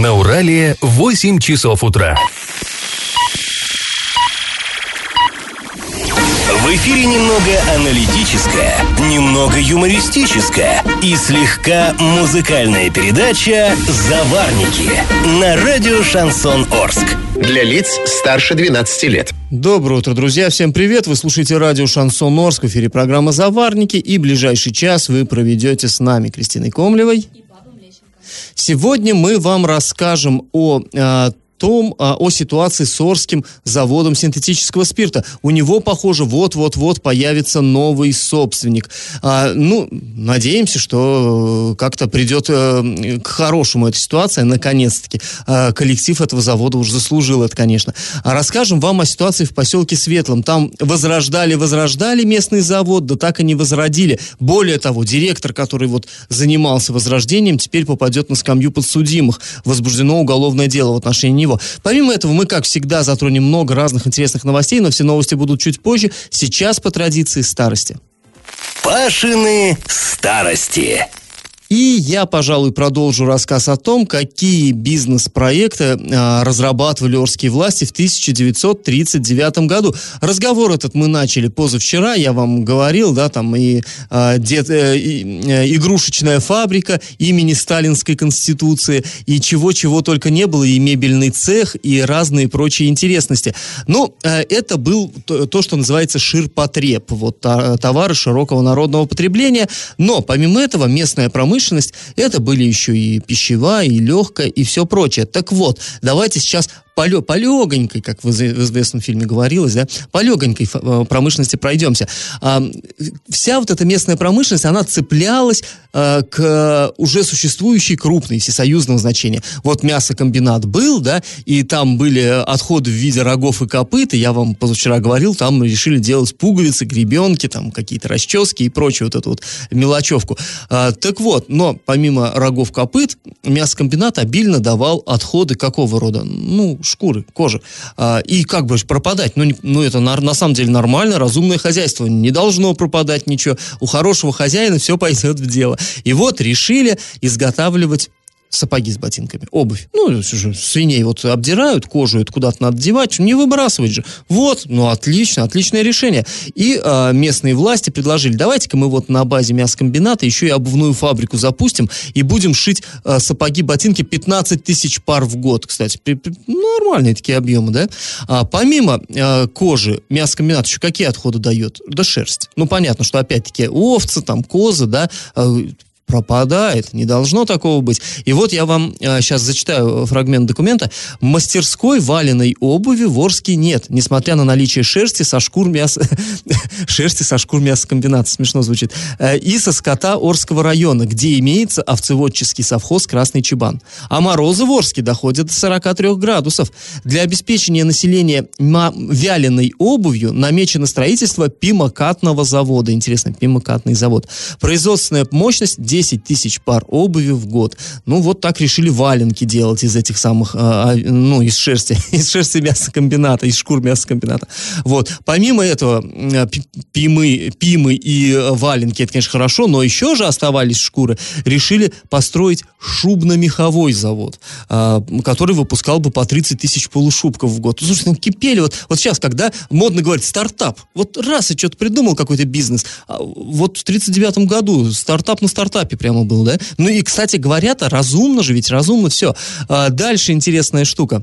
На Урале 8 часов утра. В эфире немного аналитическая, немного юмористическая и слегка музыкальная передача «Заварники» на радио «Шансон Орск». Для лиц старше 12 лет. Доброе утро, друзья. Всем привет. Вы слушаете радио Шансон Орск. В эфире программа «Заварники». И ближайший час вы проведете с нами, Кристиной Комлевой. Сегодня мы вам расскажем о э, том, а, о ситуации с Орским заводом синтетического спирта. У него, похоже, вот-вот-вот появится новый собственник. А, ну, надеемся, что э, как-то придет э, к хорошему эта ситуация, наконец-таки. А, коллектив этого завода уже заслужил это, конечно. А расскажем вам о ситуации в поселке Светлом. Там возрождали, возрождали местный завод, да так и не возродили. Более того, директор, который вот занимался возрождением, теперь попадет на скамью подсудимых. Возбуждено уголовное дело в отношении него. Помимо этого, мы, как всегда, затронем много разных интересных новостей, но все новости будут чуть позже. Сейчас по традиции старости. Пашины старости. И я, пожалуй, продолжу рассказ о том, какие бизнес-проекты а, разрабатывали Орские власти в 1939 году. Разговор этот мы начали позавчера, я вам говорил, да, там и, а, дет, э, и э, игрушечная фабрика имени Сталинской Конституции, и чего-чего только не было, и мебельный цех, и разные прочие интересности. Но э, это был то, то, что называется ширпотреб, вот товары широкого народного потребления. Но, помимо этого, местная промышленность промышленность, это были еще и пищевая, и легкая, и все прочее. Так вот, давайте сейчас поле, полегонькой, как в, известном фильме говорилось, да, полегонькой э, промышленности пройдемся. А, вся вот эта местная промышленность, она цеплялась а, к уже существующей крупной всесоюзного значения. Вот мясокомбинат был, да, и там были отходы в виде рогов и копыт, и я вам позавчера говорил, там решили делать пуговицы, гребенки, там какие-то расчески и прочую вот эту вот мелочевку. А, так вот, но помимо рогов копыт, мясокомбинат обильно давал отходы какого рода? Ну, шкуры, кожи. А, и как бы пропадать? Ну, ну это на, на самом деле нормально, разумное хозяйство. Не должно пропадать ничего. У хорошего хозяина все пойдет в дело. И вот решили изготавливать сапоги с ботинками, обувь. Ну, свиней вот обдирают, кожу это куда-то надо девать, не выбрасывать же. Вот, ну, отлично, отличное решение. И э, местные власти предложили, давайте-ка мы вот на базе мясокомбината еще и обувную фабрику запустим и будем шить э, сапоги, ботинки 15 тысяч пар в год, кстати. Нормальные такие объемы, да? А, помимо э, кожи мясокомбинат еще какие отходы дает? Да шерсть. Ну, понятно, что опять-таки овцы, там, козы, да, э, пропадает. Не должно такого быть. И вот я вам э, сейчас зачитаю фрагмент документа. Мастерской валеной обуви в Орске нет, несмотря на наличие шерсти со шкур мяса... шерсти со шкур мясокомбината, смешно звучит. Э, и со скота Орского района, где имеется овцеводческий совхоз «Красный Чебан». А морозы в Орске доходят до 43 градусов. Для обеспечения населения вяленой обувью намечено строительство пимокатного завода. Интересно, пимокатный завод. Производственная мощность 10 10 тысяч пар обуви в год. Ну, вот так решили валенки делать из этих самых, а, а, ну, из шерсти, из шерсти мясокомбината, из шкур мясокомбината. Вот. Помимо этого, пимы, пимы и валенки, это, конечно, хорошо, но еще же оставались шкуры, решили построить шубно-меховой завод, а, который выпускал бы по 30 тысяч полушубков в год. Слушайте, ну кипели. Вот, вот сейчас, когда модно говорить стартап, вот раз и что-то придумал какой-то бизнес, вот в 39 году стартап на стартапе этапе прямо был, да? Ну и, кстати говоря-то, разумно же, ведь разумно все. А, дальше интересная штука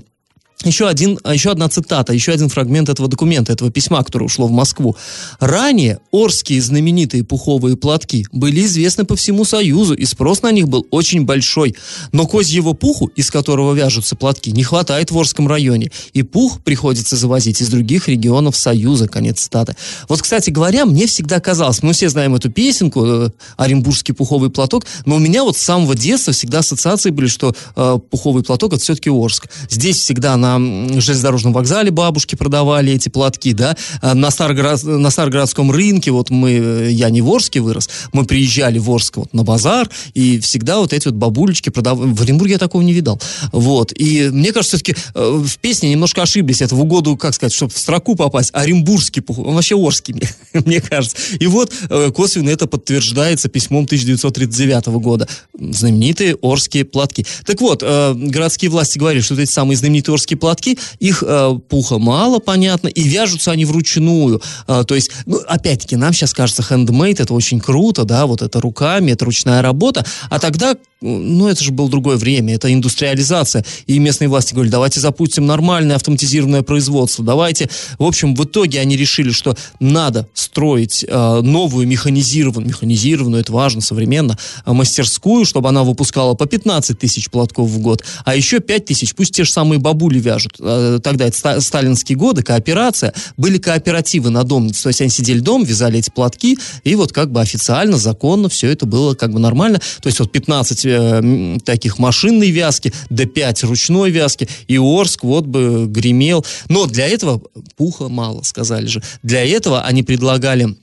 еще, один, еще одна цитата, еще один фрагмент этого документа, этого письма, которое ушло в Москву. Ранее орские знаменитые пуховые платки были известны по всему Союзу, и спрос на них был очень большой. Но козьего пуху, из которого вяжутся платки, не хватает в Орском районе, и пух приходится завозить из других регионов Союза. Конец цитаты. Вот, кстати говоря, мне всегда казалось, мы все знаем эту песенку, э, Оренбургский пуховый платок, но у меня вот с самого детства всегда ассоциации были, что э, пуховый платок это все-таки Орск. Здесь всегда на на железнодорожном вокзале бабушки продавали эти платки, да, а на, Старгород, на Старгородском рынке, вот мы, э, я не в Орске вырос, мы приезжали в Орск вот на базар, и всегда вот эти вот бабулечки продавали, в Оренбурге я такого не видал, вот, и мне кажется, все-таки э, в песне немножко ошиблись, это в угоду, как сказать, чтобы в строку попасть, оренбургский пух, он вообще Орский, мне кажется, и вот э, косвенно это подтверждается письмом 1939 года, знаменитые Орские платки. Так вот, городские власти говорили, что эти самые знаменитые Орские платки, их пуха мало, понятно, и вяжутся они вручную. А, то есть, ну, опять-таки, нам сейчас кажется, хендмейд это очень круто, да, вот это руками, это ручная работа, а тогда ну, это же было другое время, это индустриализация. И местные власти говорили, давайте запустим нормальное автоматизированное производство, давайте... В общем, в итоге они решили, что надо строить э, новую механизированную, механизированную, это важно, современно, э, мастерскую, чтобы она выпускала по 15 тысяч платков в год, а еще 5 тысяч, пусть те же самые бабули вяжут. Э, тогда это сталинские годы, кооперация, были кооперативы на дом, то есть они сидели дом, вязали эти платки, и вот как бы официально, законно все это было как бы нормально. То есть вот 15 э, таких машинной вязки, до 5 ручной вязки, и Орск вот бы гремел. Но для этого пуха мало, сказали же. Для этого они предлагали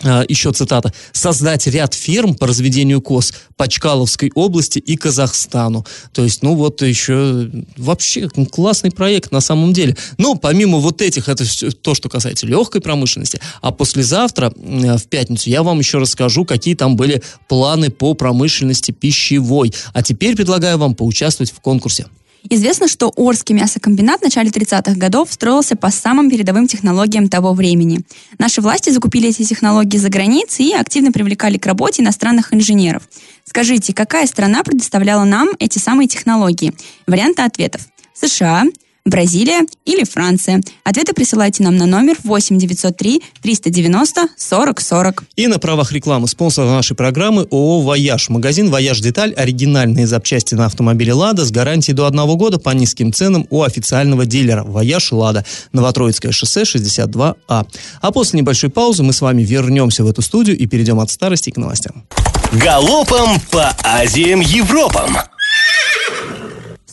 еще цитата, создать ряд ферм по разведению коз по Чкаловской области и Казахстану. То есть, ну вот еще вообще классный проект на самом деле. Но помимо вот этих, это то, что касается легкой промышленности, а послезавтра, в пятницу, я вам еще расскажу, какие там были планы по промышленности пищевой. А теперь предлагаю вам поучаствовать в конкурсе. Известно, что Орский мясокомбинат в начале 30-х годов строился по самым передовым технологиям того времени. Наши власти закупили эти технологии за границей и активно привлекали к работе иностранных инженеров. Скажите, какая страна предоставляла нам эти самые технологии? Варианты ответов. США, Бразилия или Франция. Ответы присылайте нам на номер 8 903 390 40 40. И на правах рекламы спонсор нашей программы ООО «Вояж». Магазин «Вояж Деталь» – оригинальные запчасти на автомобиле «Лада» с гарантией до одного года по низким ценам у официального дилера «Вояж Лада». Новотроицкое шоссе 62А. А после небольшой паузы мы с вами вернемся в эту студию и перейдем от старости к новостям. Галопом по Азиям Европам!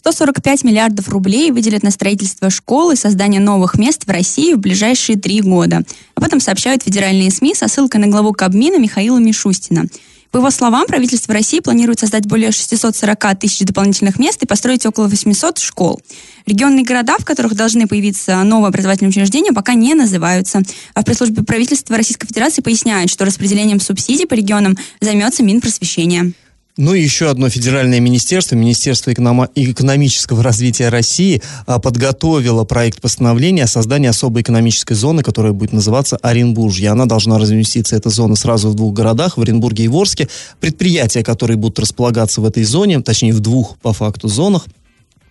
145 миллиардов рублей выделят на строительство школ и создание новых мест в России в ближайшие три года. Об этом сообщают федеральные СМИ со ссылкой на главу Кабмина Михаила Мишустина. По его словам, правительство России планирует создать более 640 тысяч дополнительных мест и построить около 800 школ. Регионные города, в которых должны появиться новые образовательные учреждения, пока не называются. А в пресс-службе правительства Российской Федерации поясняют, что распределением субсидий по регионам займется Минпросвещение. Ну и еще одно федеральное министерство, Министерство экономического развития России, а, подготовило проект постановления о создании особой экономической зоны, которая будет называться Оренбуржье. Она должна разместиться, эта зона, сразу в двух городах, в Оренбурге и Ворске. Предприятия, которые будут располагаться в этой зоне, точнее в двух по факту зонах,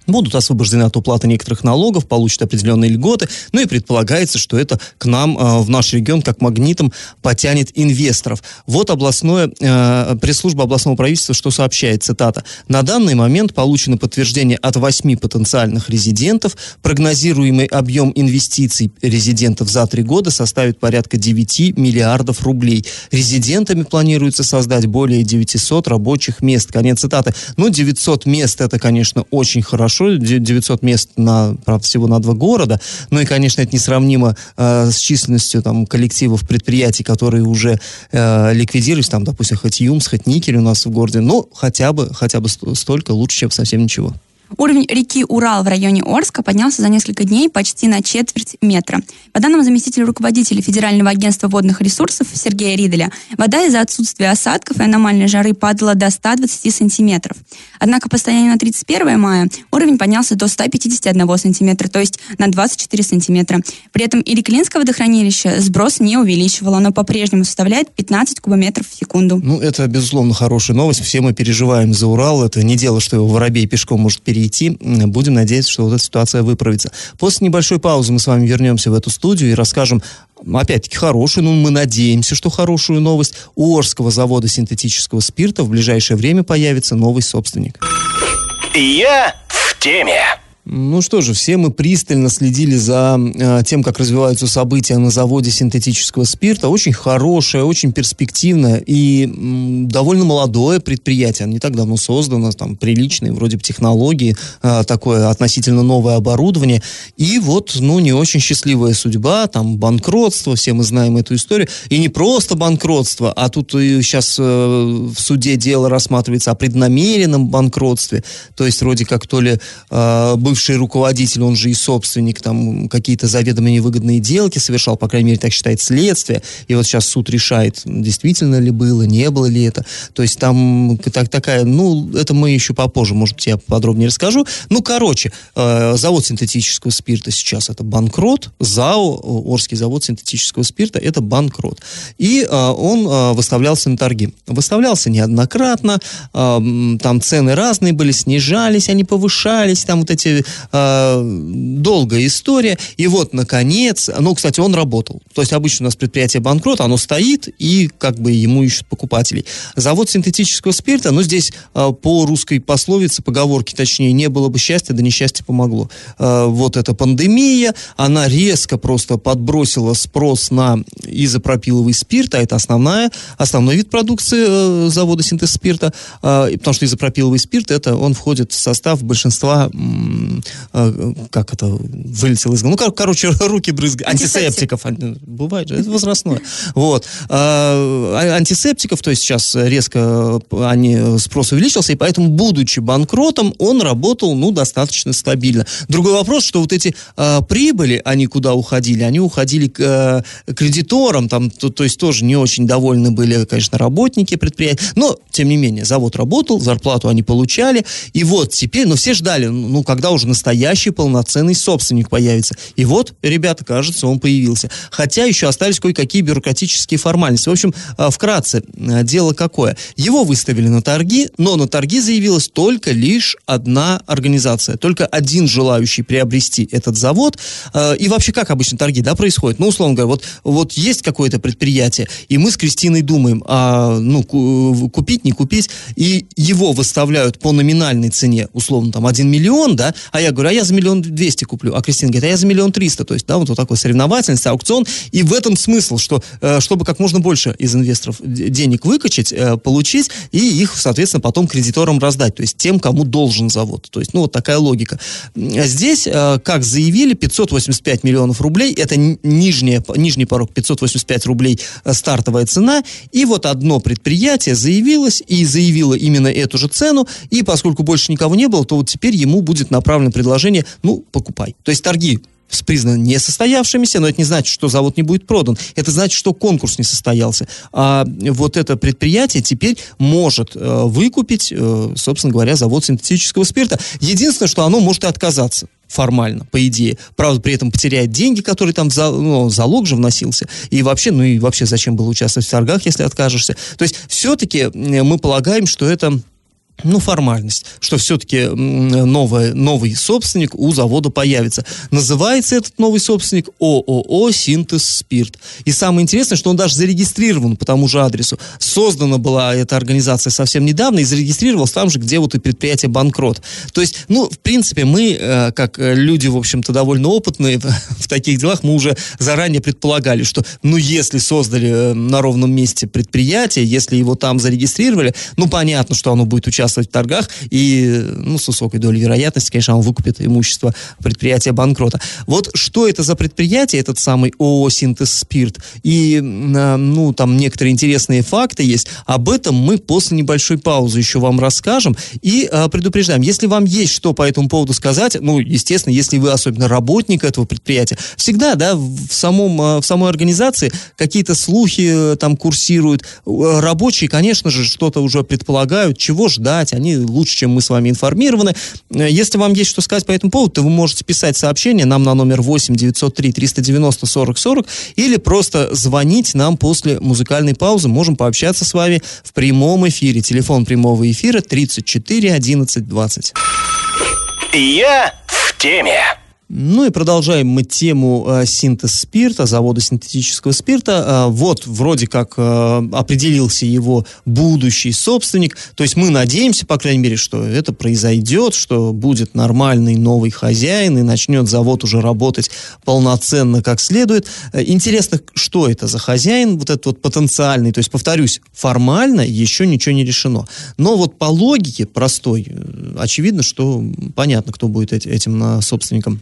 будут освобождены от уплаты некоторых налогов, получат определенные льготы, ну и предполагается, что это к нам, э, в наш регион, как магнитом потянет инвесторов. Вот областное, э, пресс-служба областного правительства, что сообщает, цитата, «На данный момент получено подтверждение от восьми потенциальных резидентов, прогнозируемый объем инвестиций резидентов за три года составит порядка 9 миллиардов рублей. Резидентами планируется создать более 900 рабочих мест». Конец цитаты. Ну, 900 мест, это, конечно, очень хорошо, хорошо, 900 мест на, правда, всего на два города, ну и, конечно, это несравнимо э, с численностью там коллективов предприятий, которые уже э, ликвидировались, там, допустим, хоть ЮМС, хоть Никель у нас в городе, но хотя бы, хотя бы столько лучше, чем совсем ничего. Уровень реки Урал в районе Орска поднялся за несколько дней почти на четверть метра. По данным заместителя руководителя Федерального агентства водных ресурсов Сергея Риделя, вода из-за отсутствия осадков и аномальной жары падала до 120 сантиметров. Однако по состоянию на 31 мая уровень поднялся до 151 сантиметра, то есть на 24 сантиметра. При этом Ириклинское водохранилище сброс не увеличивало, но по-прежнему составляет 15 кубометров в секунду. Ну, это, безусловно, хорошая новость. Все мы переживаем за Урал. Это не дело, что его воробей пешком может перейти. Будем надеяться, что вот эта ситуация выправится. После небольшой паузы мы с вами вернемся в эту студию и расскажем опять-таки хорошую, ну мы надеемся, что хорошую новость. У Орского завода синтетического спирта в ближайшее время появится новый собственник. Я в теме. Ну что же, все мы пристально следили за э, тем, как развиваются события на заводе синтетического спирта. Очень хорошее, очень перспективное и м, довольно молодое предприятие. Не так давно создано, там приличные вроде бы технологии, э, такое относительно новое оборудование. И вот, ну, не очень счастливая судьба, там банкротство, все мы знаем эту историю. И не просто банкротство, а тут и сейчас э, в суде дело рассматривается о преднамеренном банкротстве. То есть вроде как то ли э, бывший руководитель, он же и собственник, там какие-то заведомо невыгодные сделки совершал, по крайней мере, так считает следствие. И вот сейчас суд решает, действительно ли было, не было ли это. То есть там так, такая, ну, это мы еще попозже, может я подробнее расскажу. Ну, короче, э, завод синтетического спирта сейчас это банкрот, ЗАО, Орский завод синтетического спирта, это банкрот. И э, он э, выставлялся на торги. Выставлялся неоднократно, э, там цены разные были, снижались, они повышались, там вот эти э, долгая история. И вот, наконец, ну, кстати, он работал. То есть обычно у нас предприятие банкрот, оно стоит, и как бы ему ищут покупателей. Завод синтетического спирта, ну, здесь э, по русской пословице, поговорке точнее, не было бы счастья, да несчастье помогло. Э, вот эта пандемия, она резко просто подбросила спрос на изопропиловый спирт, а это основная, основной вид продукции э, завода синтез спирта, э, потому что изопропиловый спирт, это он входит в состав большинства э, как это вылетело из головы. Ну, кор- короче, руки брызгают. Антисептиков. Бывает же, это возрастное. Вот. А, антисептиков, то есть сейчас резко они, спрос увеличился, и поэтому, будучи банкротом, он работал, ну, достаточно стабильно. Другой вопрос, что вот эти а, прибыли, они куда уходили? Они уходили к а, кредиторам, там, то, то есть тоже не очень довольны были, конечно, работники предприятия, но, тем не менее, завод работал, зарплату они получали, и вот теперь, ну, все ждали, ну, когда уже настоящий полноценный собственник появится. И вот, ребята, кажется, он появился. Хотя еще остались кое-какие бюрократические формальности. В общем, а, вкратце, а, дело какое. Его выставили на торги, но на торги заявилась только лишь одна организация, только один желающий приобрести этот завод. А, и вообще, как обычно торги, да, происходят? Ну, условно говоря, вот, вот есть какое-то предприятие, и мы с Кристиной думаем, а, ну, купить, не купить, и его выставляют по номинальной цене, условно, там, 1 миллион, да, а я говорю, а я за миллион двести куплю, а Кристина говорит, а я за миллион триста, то есть, да, вот, вот такой соревновательность, аукцион, и в этом смысл, что, э, чтобы как можно больше из инвесторов денег выкачать, э, получить, и их, соответственно, потом кредиторам раздать, то есть тем, кому должен завод, то есть, ну, вот такая логика. Здесь, э, как заявили, 585 миллионов рублей, это нижняя, нижний порог, 585 рублей стартовая цена, и вот одно предприятие заявилось, и заявило именно эту же цену, и поскольку больше никого не было, то вот теперь ему будет направлено предложение, ну, покупай. То есть торги с признаны несостоявшимися, но это не значит, что завод не будет продан. Это значит, что конкурс не состоялся. А вот это предприятие теперь может э, выкупить, э, собственно говоря, завод синтетического спирта. Единственное, что оно может и отказаться формально, по идее. Правда, при этом потеряет деньги, которые там за, ну, залог же вносился. И вообще, ну и вообще, зачем было участвовать в торгах, если откажешься. То есть, все-таки мы полагаем, что это ну, формальность, что все-таки новый, новый собственник у завода появится. Называется этот новый собственник ООО «Синтез Спирт». И самое интересное, что он даже зарегистрирован по тому же адресу. Создана была эта организация совсем недавно и зарегистрировалась там же, где вот и предприятие «Банкрот». То есть, ну, в принципе, мы, э, как люди, в общем-то, довольно опытные в таких делах, мы уже заранее предполагали, что, ну, если создали э, на ровном месте предприятие, если его там зарегистрировали, ну, понятно, что оно будет участвовать участвовать в торгах, и ну, с высокой долей вероятности, конечно, он выкупит имущество предприятия банкрота. Вот что это за предприятие, этот самый ООО «Синтез Спирт», и, ну, там некоторые интересные факты есть, об этом мы после небольшой паузы еще вам расскажем, и а, предупреждаем, если вам есть что по этому поводу сказать, ну, естественно, если вы особенно работник этого предприятия, всегда, да, в, самом, а, в самой организации какие-то слухи э, там курсируют, рабочие, конечно же, что-то уже предполагают, чего ждать, знать, они лучше, чем мы с вами информированы. Э, если вам есть что сказать по этому поводу, то вы можете писать сообщение нам на номер 8 903 390 40 40 или просто звонить нам после музыкальной паузы. Можем пообщаться с вами в прямом эфире. Телефон прямого эфира 34 11 20. Я в теме. Ну и продолжаем мы тему э, синтез спирта, завода синтетического спирта. Э, вот вроде как э, определился его будущий собственник. То есть мы надеемся, по крайней мере, что это произойдет, что будет нормальный новый хозяин и начнет завод уже работать полноценно как следует. Э, интересно, что это за хозяин, вот этот вот потенциальный. То есть, повторюсь, формально еще ничего не решено. Но вот по логике простой, э, очевидно, что понятно, кто будет этим э, собственником.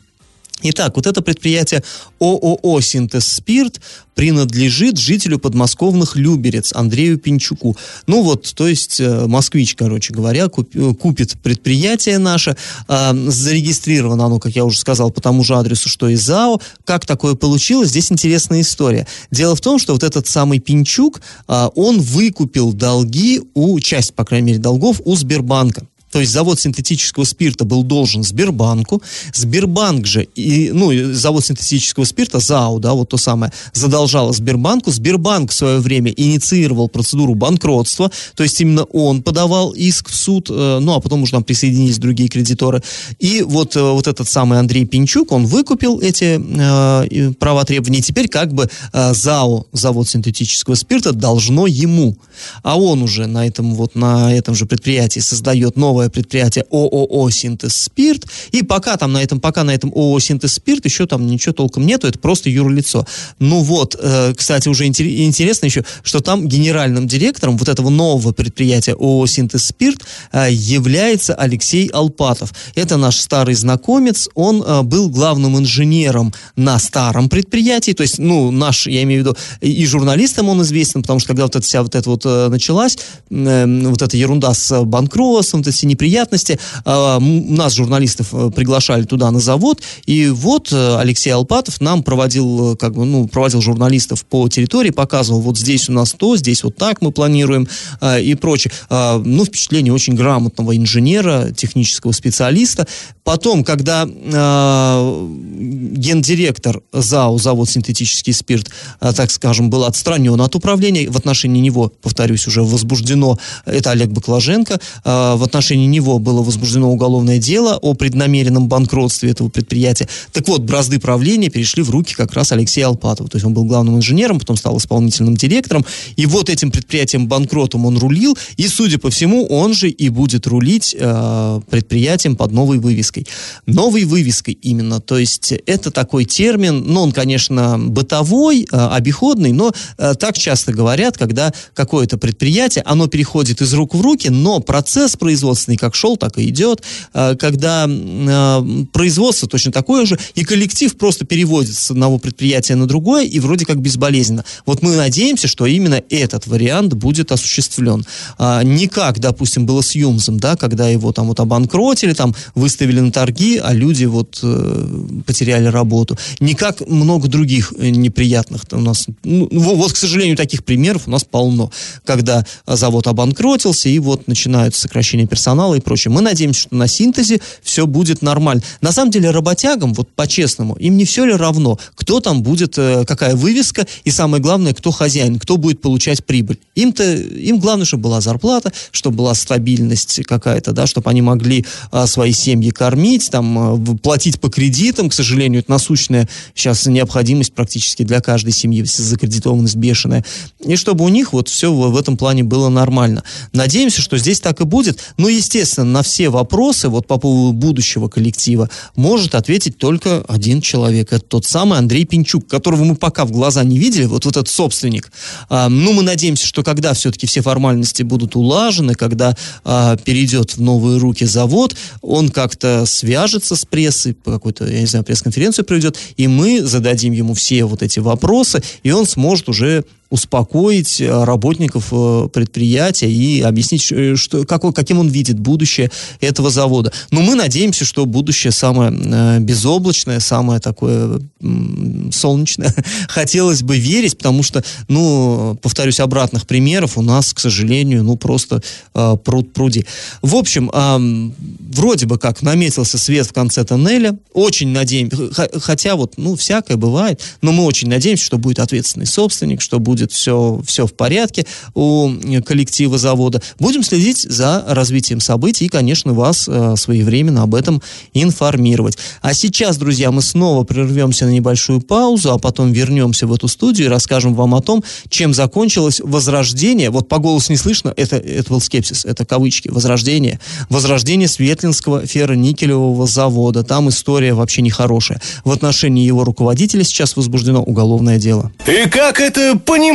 Итак, вот это предприятие ООО «Синтез Спирт» принадлежит жителю подмосковных Люберец Андрею Пинчуку. Ну вот, то есть э, москвич, короче говоря, э, купит предприятие наше. Э, зарегистрировано оно, как я уже сказал, по тому же адресу, что и ЗАО. Как такое получилось? Здесь интересная история. Дело в том, что вот этот самый Пинчук, э, он выкупил долги у, часть, по крайней мере, долгов у Сбербанка. То есть завод синтетического спирта был должен Сбербанку. Сбербанк же, и, ну, завод синтетического спирта, ЗАО, да, вот то самое, задолжало Сбербанку. Сбербанк в свое время инициировал процедуру банкротства. То есть именно он подавал иск в суд, э, ну, а потом уже там присоединились другие кредиторы. И вот, э, вот этот самый Андрей Пинчук, он выкупил эти э, права требования. И теперь как бы э, ЗАО, завод синтетического спирта, должно ему. А он уже на этом, вот, на этом же предприятии создает новое новое предприятие ООО «Синтез Спирт», и пока там на этом, пока на этом ООО «Синтез Спирт» еще там ничего толком нету, это просто юрлицо. Ну вот, э, кстати, уже интересно еще, что там генеральным директором вот этого нового предприятия ООО «Синтез Спирт» э, является Алексей Алпатов. Это наш старый знакомец, он э, был главным инженером на старом предприятии, то есть, ну, наш, я имею в виду, и журналистам он известен, потому что когда вот эта вся вот эта вот началась, вот эта ерунда с банкротством, вот эти неприятности. А, нас, журналистов, э, приглашали туда на завод, и вот э, Алексей Алпатов нам проводил, э, как бы, ну, проводил журналистов по территории, показывал, вот здесь у нас то, здесь вот так мы планируем и прочее. А, ну, впечатление очень грамотного инженера, технического специалиста. Потом, когда гендиректор ЗАО, завод «Синтетический спирт», так скажем, был отстранен от управления, в отношении него, повторюсь, уже возбуждено, это Олег Баклаженко, в отношении отношении него было возбуждено уголовное дело о преднамеренном банкротстве этого предприятия. Так вот, бразды правления перешли в руки как раз Алексея Алпатова. То есть он был главным инженером, потом стал исполнительным директором. И вот этим предприятием банкротом он рулил. И, судя по всему, он же и будет рулить э, предприятием под новой вывеской. Новой вывеской именно. То есть это такой термин, ну, он, конечно, бытовой, э, обиходный, но э, так часто говорят, когда какое-то предприятие, оно переходит из рук в руки, но процесс производства производственный как шел, так и идет, э, когда э, производство точно такое же, и коллектив просто переводится с одного предприятия на другое, и вроде как безболезненно. Вот мы надеемся, что именно этот вариант будет осуществлен. А, не как, допустим, было с Юмзом, да, когда его там вот обанкротили, там выставили на торги, а люди вот э, потеряли работу. Не как много других неприятных у нас. Ну, вот, к сожалению, таких примеров у нас полно, когда завод обанкротился, и вот начинают сокращение персонала, персонала и прочее. Мы надеемся, что на синтезе все будет нормально. На самом деле работягам, вот по-честному, им не все ли равно, кто там будет, э, какая вывеска, и самое главное, кто хозяин, кто будет получать прибыль. Им-то, им главное, чтобы была зарплата, чтобы была стабильность какая-то, да, чтобы они могли а, свои семьи кормить, там, а, платить по кредитам, к сожалению, это насущная сейчас необходимость практически для каждой семьи, закредитованность бешеная, и чтобы у них вот все в, этом плане было нормально. Надеемся, что здесь так и будет, но, естественно, на все вопросы вот по поводу будущего коллектива может ответить только один человек. Это тот самый Андрей Пинчук, которого мы пока в глаза не видели, вот, вот этот собственник. А, ну, мы надеемся, что когда все-таки все формальности будут улажены, когда а, перейдет в новые руки завод, он как-то свяжется с прессой, какую-то, я не знаю, пресс-конференцию проведет, и мы зададим ему все вот эти вопросы, и он сможет уже успокоить э, работников э, предприятия и объяснить, э, что, как, каким он видит будущее этого завода. Но мы надеемся, что будущее самое безоблачное, самое такое солнечное. Хотелось бы верить, потому что, ну, повторюсь, обратных примеров у нас, к сожалению, ну, просто пруд пруди. В общем, вроде бы как наметился свет в конце тоннеля. Очень надеемся, хотя вот, ну, всякое бывает, но мы очень надеемся, что будет ответственный собственник, что будет будет все, все в порядке у коллектива завода. Будем следить за развитием событий и, конечно, вас э, своевременно об этом информировать. А сейчас, друзья, мы снова прервемся на небольшую паузу, а потом вернемся в эту студию и расскажем вам о том, чем закончилось возрождение. Вот по голосу не слышно, это, это был скепсис, это кавычки, возрождение. Возрождение Светлинского ферроникелевого завода. Там история вообще нехорошая. В отношении его руководителя сейчас возбуждено уголовное дело. И как это понимать?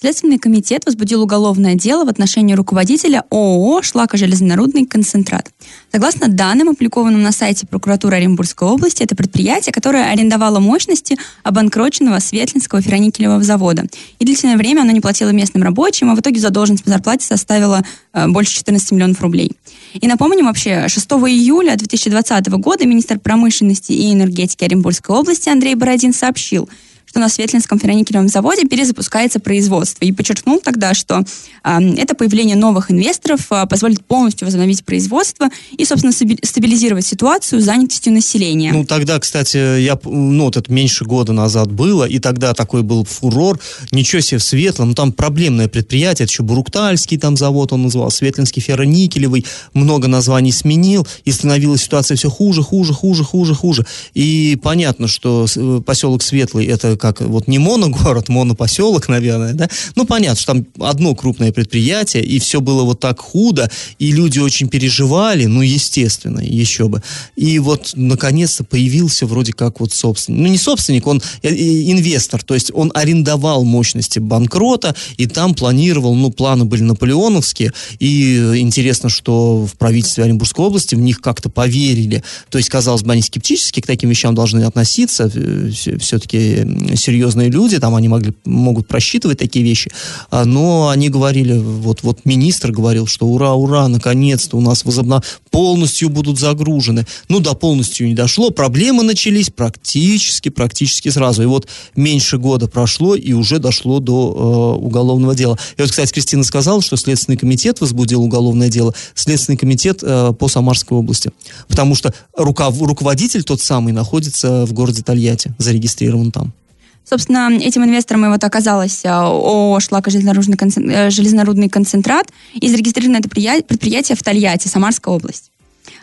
Следственный комитет возбудил уголовное дело в отношении руководителя ООО «Шлакожелезнорудный концентрат». Согласно данным, опубликованным на сайте прокуратуры Оренбургской области, это предприятие, которое арендовало мощности обанкроченного Светлинского ферроникелевого завода. И длительное время оно не платило местным рабочим, а в итоге задолженность по зарплате составила э, больше 14 миллионов рублей. И напомним вообще, 6 июля 2020 года министр промышленности и энергетики Оренбургской области Андрей Бородин сообщил – что на Светлинском ферроникелевом заводе перезапускается производство. И подчеркнул тогда, что э, это появление новых инвесторов э, позволит полностью возобновить производство и, собственно, стабилизировать ситуацию занятостью населения. Ну, тогда, кстати, я, ну, вот это меньше года назад было, и тогда такой был фурор. Ничего себе в Светлом, ну, там проблемное предприятие, это еще Буруктальский там завод он называл, Светлинский ферроникелевый, много названий сменил, и становилась ситуация все хуже, хуже, хуже, хуже, хуже. И понятно, что э, поселок Светлый это как вот не моногород, монопоселок, наверное, да, ну, понятно, что там одно крупное предприятие, и все было вот так худо, и люди очень переживали, ну, естественно, еще бы. И вот, наконец-то, появился вроде как вот собственник. Ну, не собственник, он э, э, инвестор, то есть он арендовал мощности банкрота, и там планировал, ну, планы были наполеоновские, и интересно, что в правительстве Оренбургской области в них как-то поверили. То есть, казалось бы, они скептически к таким вещам должны относиться, э, все-таки серьезные люди, там они могли, могут просчитывать такие вещи, а, но они говорили, вот, вот министр говорил, что ура, ура, наконец-то у нас возобнов... полностью будут загружены. Ну да, полностью не дошло, проблемы начались практически, практически сразу. И вот меньше года прошло, и уже дошло до э, уголовного дела. И вот, кстати, Кристина сказала, что Следственный комитет возбудил уголовное дело, Следственный комитет э, по Самарской области. Потому что рука, руководитель тот самый находится в городе Тольятти, зарегистрирован там. Собственно, этим инвестором и вот оказалось э, ООО «Шлакожелезнорудный концентрат» и зарегистрировано это предприятие в Тольятти, Самарская область.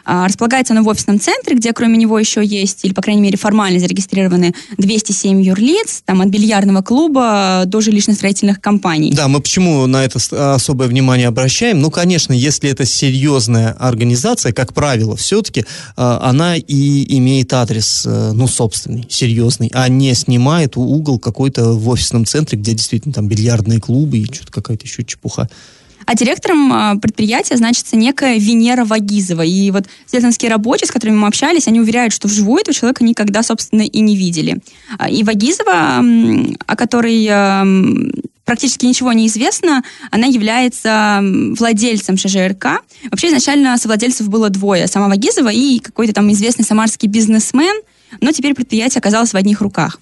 А, располагается оно в офисном центре, где кроме него еще есть, или, по крайней мере, формально зарегистрированы 207 юрлиц, там от бильярдного клуба до жилищно-строительных компаний. Да, мы почему на это особое внимание обращаем? Ну, конечно, если это серьезная организация, как правило, все-таки а, она и имеет адрес, э, ну, собственный, серьезный, а не снимает угол какой-то в офисном центре, где действительно там бильярдные клубы и что-то какая-то еще чепуха. А директором а, предприятия значится некая Венера Вагизова. И вот следственские рабочие, с которыми мы общались, они уверяют, что вживую этого человека никогда, собственно, и не видели. А, и Вагизова, о которой практически ничего не известно, она является владельцем ШЖРК. Вообще изначально совладельцев было двое. Сама Вагизова и какой-то там известный самарский бизнесмен, но теперь предприятие оказалось в одних руках.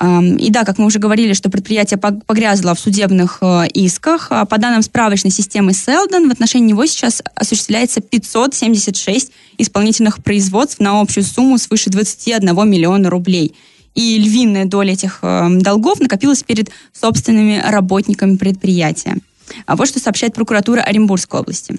И да, как мы уже говорили, что предприятие погрязло в судебных э, исках. А по данным справочной системы Селдон, в отношении него сейчас осуществляется 576 исполнительных производств на общую сумму свыше 21 миллиона рублей. И львиная доля этих эм, долгов накопилась перед собственными работниками предприятия. А вот что сообщает прокуратура Оренбургской области.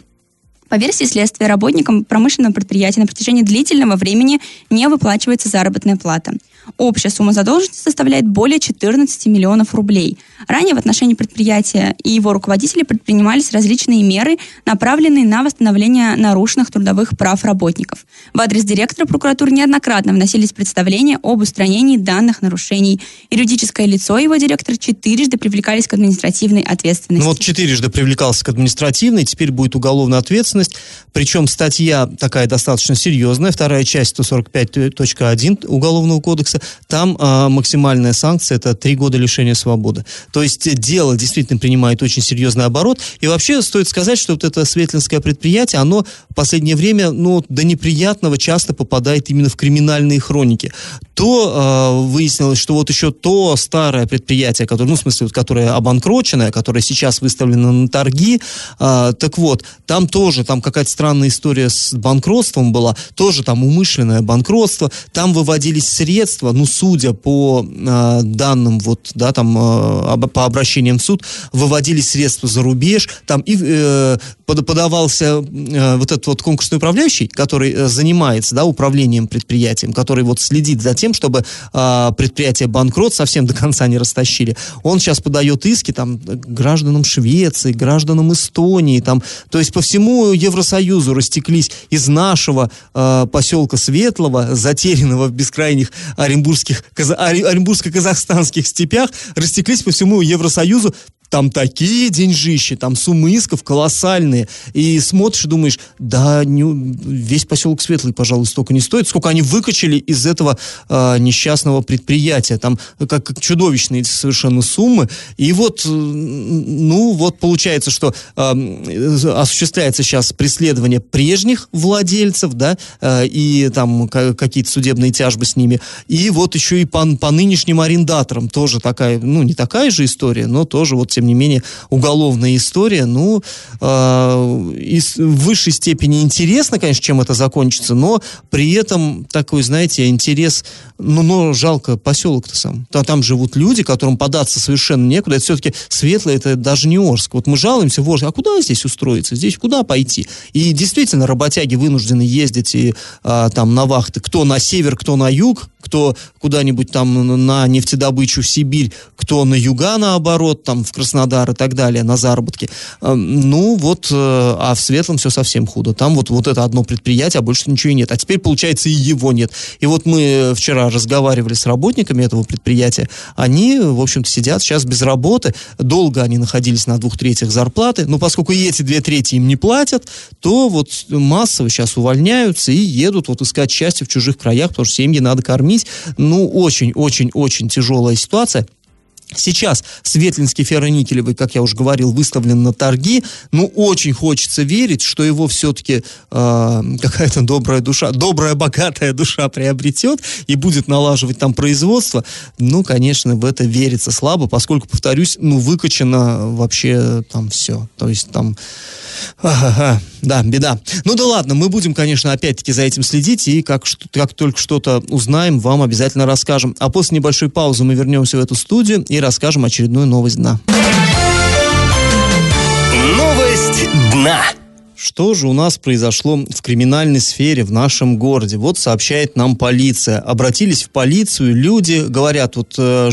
По версии следствия, работникам промышленного предприятия на протяжении длительного времени не выплачивается заработная плата. Общая сумма задолженности составляет более 14 миллионов рублей. Ранее в отношении предприятия и его руководителей предпринимались различные меры, направленные на восстановление нарушенных трудовых прав работников. В адрес директора прокуратуры неоднократно вносились представления об устранении данных нарушений. Юридическое лицо его директор четырежды привлекались к административной ответственности. Ну вот четырежды привлекался к административной, теперь будет уголовная ответственность. Причем статья такая достаточно серьезная, вторая часть 145.1 Уголовного кодекса кодекса, там а, максимальная санкция это три года лишения свободы. То есть дело действительно принимает очень серьезный оборот. И вообще стоит сказать, что вот это светлинское предприятие, оно в последнее время, ну, до неприятного часто попадает именно в криминальные хроники. То э, выяснилось, что вот еще то старое предприятие, которое, ну, в смысле, вот, которое обанкроченное, которое сейчас выставлено на торги, э, так вот, там тоже тоже там какая-то странная история с банкротством была, тоже там умышленное банкротство, там выводились средства, ну, судя по э, данным, вот, да, там, э, по обращениям в суд, выводились средства за рубеж, там и э, подавался э, вот этот вот конкурсный управляющий, который э, занимается, да, управлением предприятием, который вот следит за тем, чтобы э, предприятие банкрот совсем до конца не растащили. Он сейчас подает иски там гражданам Швеции, гражданам Эстонии, там, то есть по всему Евросоюзу растеклись из нашего э, поселка Светлого, затерянного в бескрайних оренбургских, оренбургско-казахстанских степях, растеклись по всему Евросоюзу там такие деньжищи, там суммы исков колоссальные. И смотришь думаешь, да, не, весь поселок Светлый, пожалуй, столько не стоит, сколько они выкачали из этого э, несчастного предприятия. Там как, как чудовищные совершенно суммы. И вот, ну, вот получается, что э, осуществляется сейчас преследование прежних владельцев, да, э, и там какие-то судебные тяжбы с ними. И вот еще и по, по нынешним арендаторам тоже такая, ну, не такая же история, но тоже вот тем тем не менее, уголовная история, ну, э, из, в высшей степени интересно, конечно, чем это закончится, но при этом такой, знаете, интерес, ну, но жалко поселок-то сам. Там, живут люди, которым податься совершенно некуда. Это все-таки светлое, это даже не Орск. Вот мы жалуемся в Орск, а куда здесь устроиться? Здесь куда пойти? И действительно, работяги вынуждены ездить и, а, там на вахты, кто на север, кто на юг, кто куда-нибудь там на нефтедобычу в Сибирь, кто на юга, наоборот, там в Краснодар и так далее, на заработки. Эм, ну, вот, э, а в Светлом все совсем худо. Там вот, вот это одно предприятие, а больше ничего и нет. А теперь, получается, и его нет. И вот мы вчера разговаривали с работниками этого предприятия. Они, в общем-то, сидят сейчас без работы. Долго они находились на двух третьих зарплаты. Но поскольку и эти две трети им не платят, то вот массово сейчас увольняются и едут вот искать счастье в чужих краях, потому что семьи надо кормить кормить. Ну, очень-очень-очень тяжелая ситуация. Сейчас Светлинский ферроникелевый, как я уже говорил, выставлен на торги. Ну, очень хочется верить, что его все-таки э, какая-то добрая душа, добрая, богатая душа приобретет и будет налаживать там производство. Ну, конечно, в это верится слабо, поскольку, повторюсь, ну, выкачано вообще там все. То есть там да, беда. Ну да ладно, мы будем, конечно, опять-таки за этим следить, и как, как только что-то узнаем, вам обязательно расскажем. А после небольшой паузы мы вернемся в эту студию и расскажем очередную новость дна. Новость дна. Что же у нас произошло в криминальной сфере в нашем городе? Вот сообщает нам полиция. Обратились в полицию, люди говорят, вот э,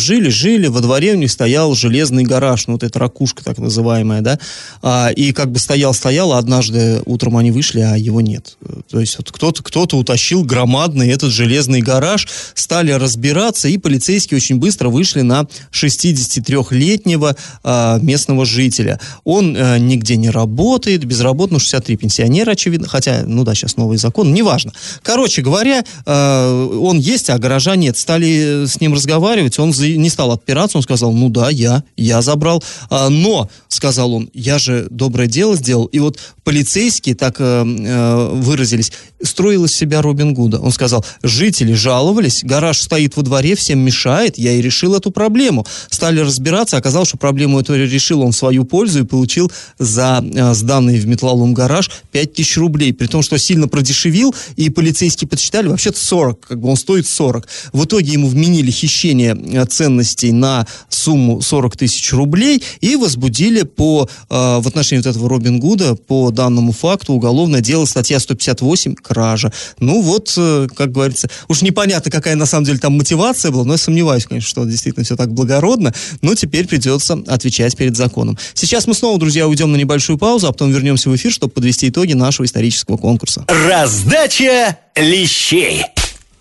во дворе у них стоял железный гараж, ну вот эта ракушка так называемая, да, а, и как бы стоял-стоял, а однажды утром они вышли, а его нет. То есть вот кто-то кто утащил громадный этот железный гараж, стали разбираться, и полицейские очень быстро вышли на 63-летнего а, местного жителя. Он а, нигде не работает, безработный, 60 63 пенсионера, очевидно, хотя, ну да, сейчас новый закон, неважно. Короче говоря, э, он есть, а гаража нет. Стали с ним разговаривать, он не стал отпираться, он сказал, ну да, я, я забрал. А, но, сказал он, я же доброе дело сделал. И вот полицейские так э, э, выразились, строил из себя Робин Гуда. Он сказал, жители жаловались, гараж стоит во дворе, всем мешает, я и решил эту проблему. Стали разбираться, оказалось, что проблему эту решил он в свою пользу и получил за э, сданные в металлолом гараж 5000 рублей, при том, что сильно продешевил, и полицейские подсчитали, вообще-то 40, как бы он стоит 40. В итоге ему вменили хищение э, ценностей на сумму 40 тысяч рублей и возбудили по, э, в отношении вот этого Робин Гуда по данному факту уголовное дело, статья 158, кража. Ну вот, э, как говорится, уж непонятно, какая на самом деле там мотивация была, но я сомневаюсь, конечно, что действительно все так благородно, но теперь придется отвечать перед законом. Сейчас мы снова, друзья, уйдем на небольшую паузу, а потом вернемся в эфир, чтобы подвести итоги нашего исторического конкурса. Раздача лещей.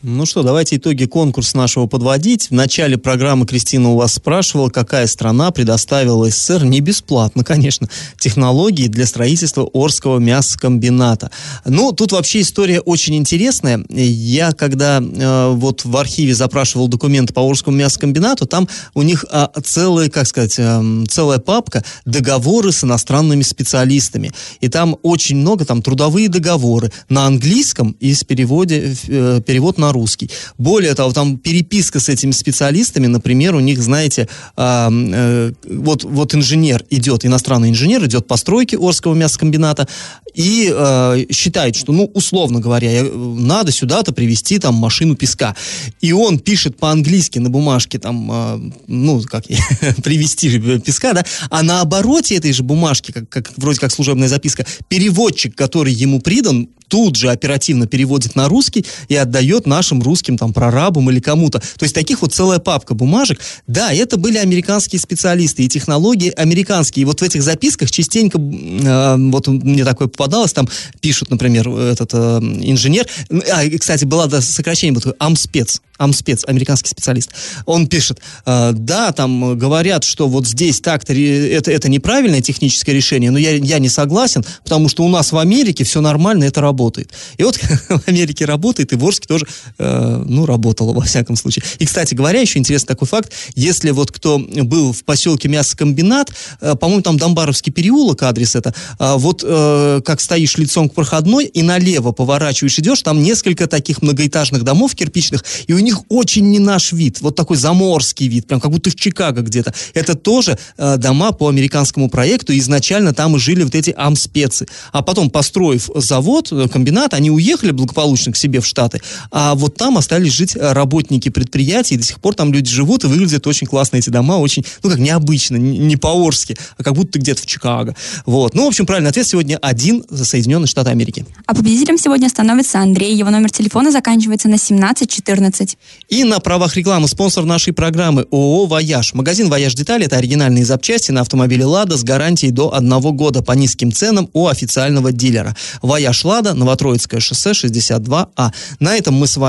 Ну что, давайте итоги конкурса нашего подводить. В начале программы Кристина у вас спрашивала, какая страна предоставила СССР не бесплатно, конечно, технологии для строительства Орского мясокомбината. Ну, тут вообще история очень интересная. Я, когда э, вот в архиве запрашивал документы по Орскому мясокомбинату, там у них э, целая, как сказать, э, целая папка договоры с иностранными специалистами. И там очень много, там трудовые договоры на английском и с переводе, э, перевод на на русский. Более того, там переписка с этими специалистами, например, у них, знаете, а, э, вот, вот инженер идет, иностранный инженер идет по стройке Орского мясокомбината и э, считает, что, ну, условно говоря, я, надо сюда-то привезти там машину песка. И он пишет по-английски на бумажке там, э, ну, как привезти песка, да, а на обороте этой же бумажки, как, как, вроде как служебная записка, переводчик, который ему придан, тут же оперативно переводит на русский и отдает нашим русским там прорабам или кому-то. То есть таких вот целая папка бумажек. Да, это были американские специалисты и технологии американские. И вот в этих записках частенько, э, вот мне такое попадалось, там пишут, например, этот э, инженер, а, кстати, было да, сокращение, вот Амспец, Амспец, американский специалист. Он пишет, э, да, там говорят, что вот здесь так-то это, это неправильное техническое решение, но я, я не согласен, потому что у нас в Америке все нормально, это работает. И вот в Америке работает, и в Орске тоже, э, ну, работало во всяком случае. И, кстати говоря, еще интересный такой факт, если вот кто был в поселке Мясокомбинат, э, по-моему, там Домбаровский переулок, адрес это, э, вот э, как стоишь лицом к проходной и налево поворачиваешь, идешь, там несколько таких многоэтажных домов кирпичных, и у них очень не наш вид, вот такой заморский вид, прям как будто в Чикаго где-то. Это тоже дома по американскому проекту, изначально там и жили вот эти амспецы. А потом, построив завод, комбинат, они уехали благополучно к себе в Штаты, а вот там остались жить э, работники предприятий, и до сих пор там люди живут, и выглядят очень классно эти дома, очень, ну как необычно, не по-орски, а как будто где-то в Чикаго. Вот. Ну, в общем, правильный ответ сегодня один за Соединенные Штаты Америки. А победителем сегодня становится Андрей. Его номер телефона заканчивается на 1714. И на правах рекламы спонсор нашей программы ООО «Вояж». Магазин «Вояж Детали» — это оригинальные запчасти на автомобиле «Лада» с гарантией до одного года по низким ценам у официального дилера. «Вояж Лада» Новотроицкое шоссе 62А. На этом мы с вами